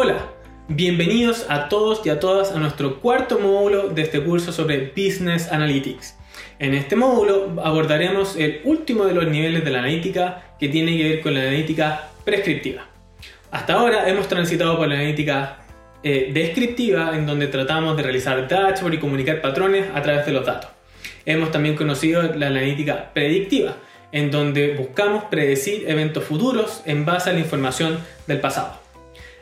Hola, bienvenidos a todos y a todas a nuestro cuarto módulo de este curso sobre Business Analytics. En este módulo abordaremos el último de los niveles de la analítica que tiene que ver con la analítica prescriptiva. Hasta ahora hemos transitado por la analítica eh, descriptiva en donde tratamos de realizar dashboard y comunicar patrones a través de los datos. Hemos también conocido la analítica predictiva en donde buscamos predecir eventos futuros en base a la información del pasado.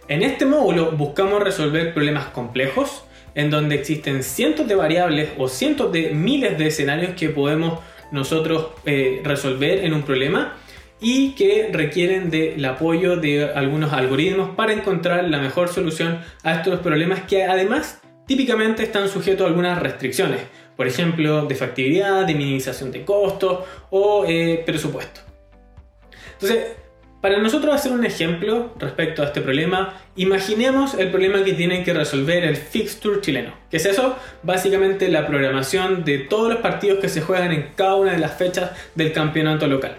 En este módulo buscamos resolver problemas complejos en donde existen cientos de variables o cientos de miles de escenarios que podemos nosotros eh, resolver en un problema y que requieren del apoyo de algunos algoritmos para encontrar la mejor solución a estos problemas que además típicamente están sujetos a algunas restricciones, por ejemplo, de factibilidad, de minimización de costos o eh, presupuesto. Entonces, para nosotros hacer un ejemplo respecto a este problema, imaginemos el problema que tiene que resolver el fixture chileno. ¿Qué es eso? Básicamente la programación de todos los partidos que se juegan en cada una de las fechas del campeonato local.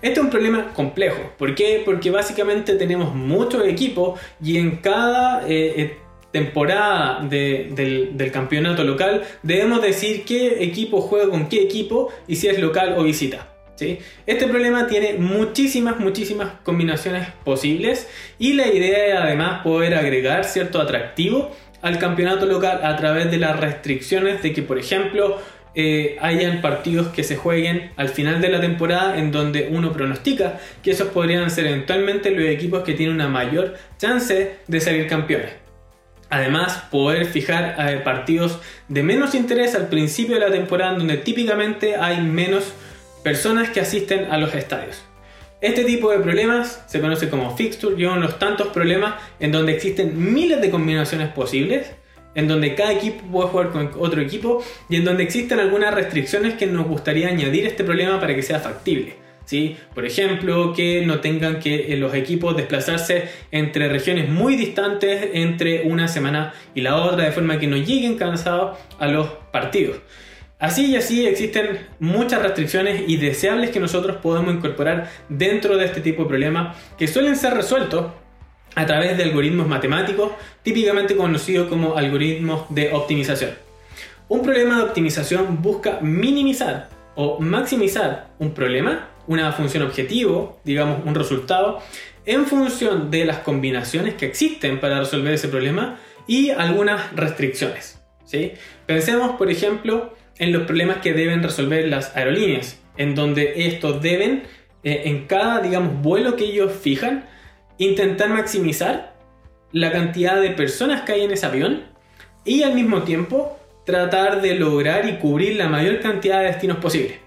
Este es un problema complejo. ¿Por qué? Porque básicamente tenemos muchos equipos y en cada eh, temporada del, del, campeonato local debemos decir qué equipo juega con qué equipo y si es local o visita. Este problema tiene muchísimas, muchísimas combinaciones posibles y la idea es además poder agregar cierto atractivo al campeonato local a través de las restricciones de que, por ejemplo, eh, hayan partidos que se jueguen al final de la temporada en donde uno pronostica que esos podrían ser eventualmente los equipos que tienen una mayor chance de salir campeones. Además, poder fijar eh, partidos de menos interés al principio de la temporada donde típicamente hay menos personas que asisten a los estadios. Este tipo de problemas se conoce como fixture y los tantos problemas en donde existen miles de combinaciones posibles, en donde cada equipo puede jugar con otro equipo y en donde existen algunas restricciones que nos gustaría añadir este problema para que sea factible. ¿sí? Por ejemplo, que no tengan que eh, los equipos desplazarse entre regiones muy distantes entre una semana y la otra, de forma que no lleguen cansados a los partidos. Así y así existen muchas restricciones y deseables que nosotros podemos incorporar dentro de este tipo de problemas que suelen ser resueltos a través de algoritmos matemáticos, típicamente conocidos como algoritmos de optimización. Un problema de optimización busca minimizar o maximizar un problema, una función objetivo, digamos un resultado, en función de las combinaciones que existen para resolver ese problema y algunas restricciones. ¿sí? Pensemos, por ejemplo, en los problemas que deben resolver las aerolíneas, en donde estos deben, eh, en cada, digamos, vuelo que ellos fijan, intentar maximizar la cantidad de personas que hay en ese avión y al mismo tiempo tratar de lograr y cubrir la mayor cantidad de destinos posible.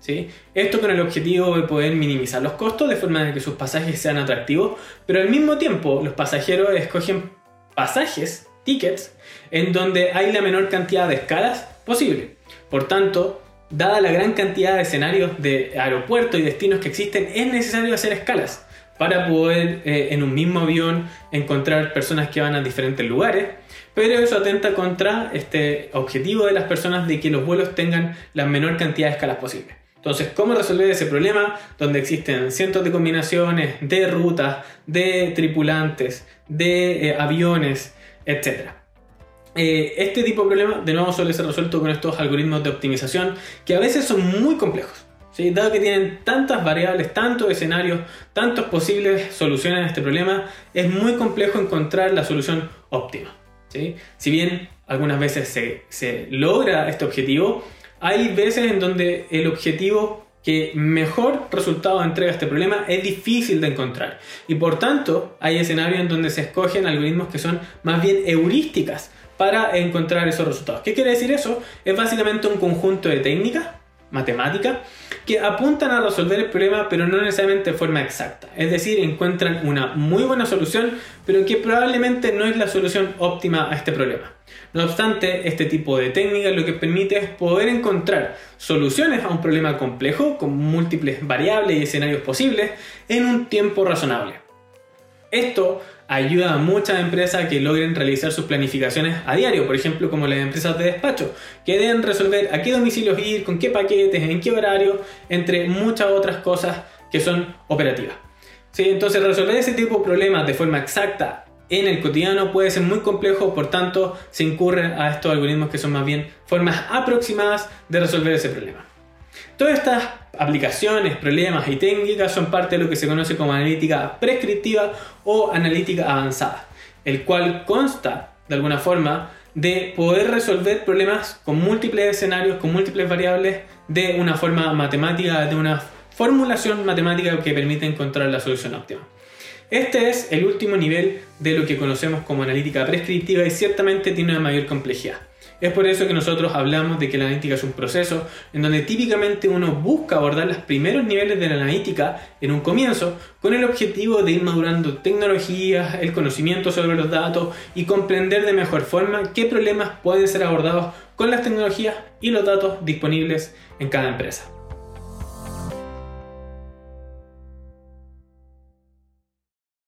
¿sí? Esto con el objetivo de poder minimizar los costos de forma que sus pasajes sean atractivos, pero al mismo tiempo los pasajeros escogen pasajes, tickets, en donde hay la menor cantidad de escalas posible. Por tanto, dada la gran cantidad de escenarios de aeropuertos y destinos que existen, es necesario hacer escalas para poder eh, en un mismo avión encontrar personas que van a diferentes lugares, pero eso atenta contra este objetivo de las personas de que los vuelos tengan la menor cantidad de escalas posible. Entonces, ¿cómo resolver ese problema donde existen cientos de combinaciones de rutas, de tripulantes, de eh, aviones, etcétera? Eh, este tipo de problema de nuevo suele ser resuelto con estos algoritmos de optimización que a veces son muy complejos. Dado que tienen tantas variables, tantos escenarios, tantas posibles soluciones a este problema, es muy complejo encontrar la solución óptima. Si bien algunas veces se, se logra este objetivo, hay veces en donde el objetivo que mejor resultado entrega este problema es difícil de encontrar. Y por tanto, hay escenarios en donde se escogen algoritmos que son más bien heurísticas para encontrar esos resultados. ¿Qué quiere decir eso? Es básicamente un conjunto de técnicas matemáticas que apuntan a resolver el problema pero no necesariamente de forma exacta. Es decir, encuentran una muy buena solución pero que probablemente no es la solución óptima a este problema. No obstante, este tipo de técnicas lo que permite es poder encontrar soluciones a un problema complejo con múltiples variables y escenarios posibles en un tiempo razonable. Esto ayuda a muchas empresas que logren realizar sus planificaciones a diario, por ejemplo como las empresas de despacho, que deben resolver a qué domicilios ir, con qué paquetes, en qué horario, entre muchas otras cosas que son operativas. ¿Sí? Entonces resolver ese tipo de problemas de forma exacta en el cotidiano puede ser muy complejo, por tanto se incurre a estos algoritmos que son más bien formas aproximadas de resolver ese problema. Todas estas aplicaciones, problemas y técnicas son parte de lo que se conoce como analítica prescriptiva o analítica avanzada, el cual consta de alguna forma de poder resolver problemas con múltiples escenarios, con múltiples variables, de una forma matemática, de una formulación matemática que permite encontrar la solución óptima. Este es el último nivel de lo que conocemos como analítica prescriptiva y ciertamente tiene una mayor complejidad. Es por eso que nosotros hablamos de que la analítica es un proceso en donde típicamente uno busca abordar los primeros niveles de la analítica en un comienzo con el objetivo de ir madurando tecnologías, el conocimiento sobre los datos y comprender de mejor forma qué problemas pueden ser abordados con las tecnologías y los datos disponibles en cada empresa.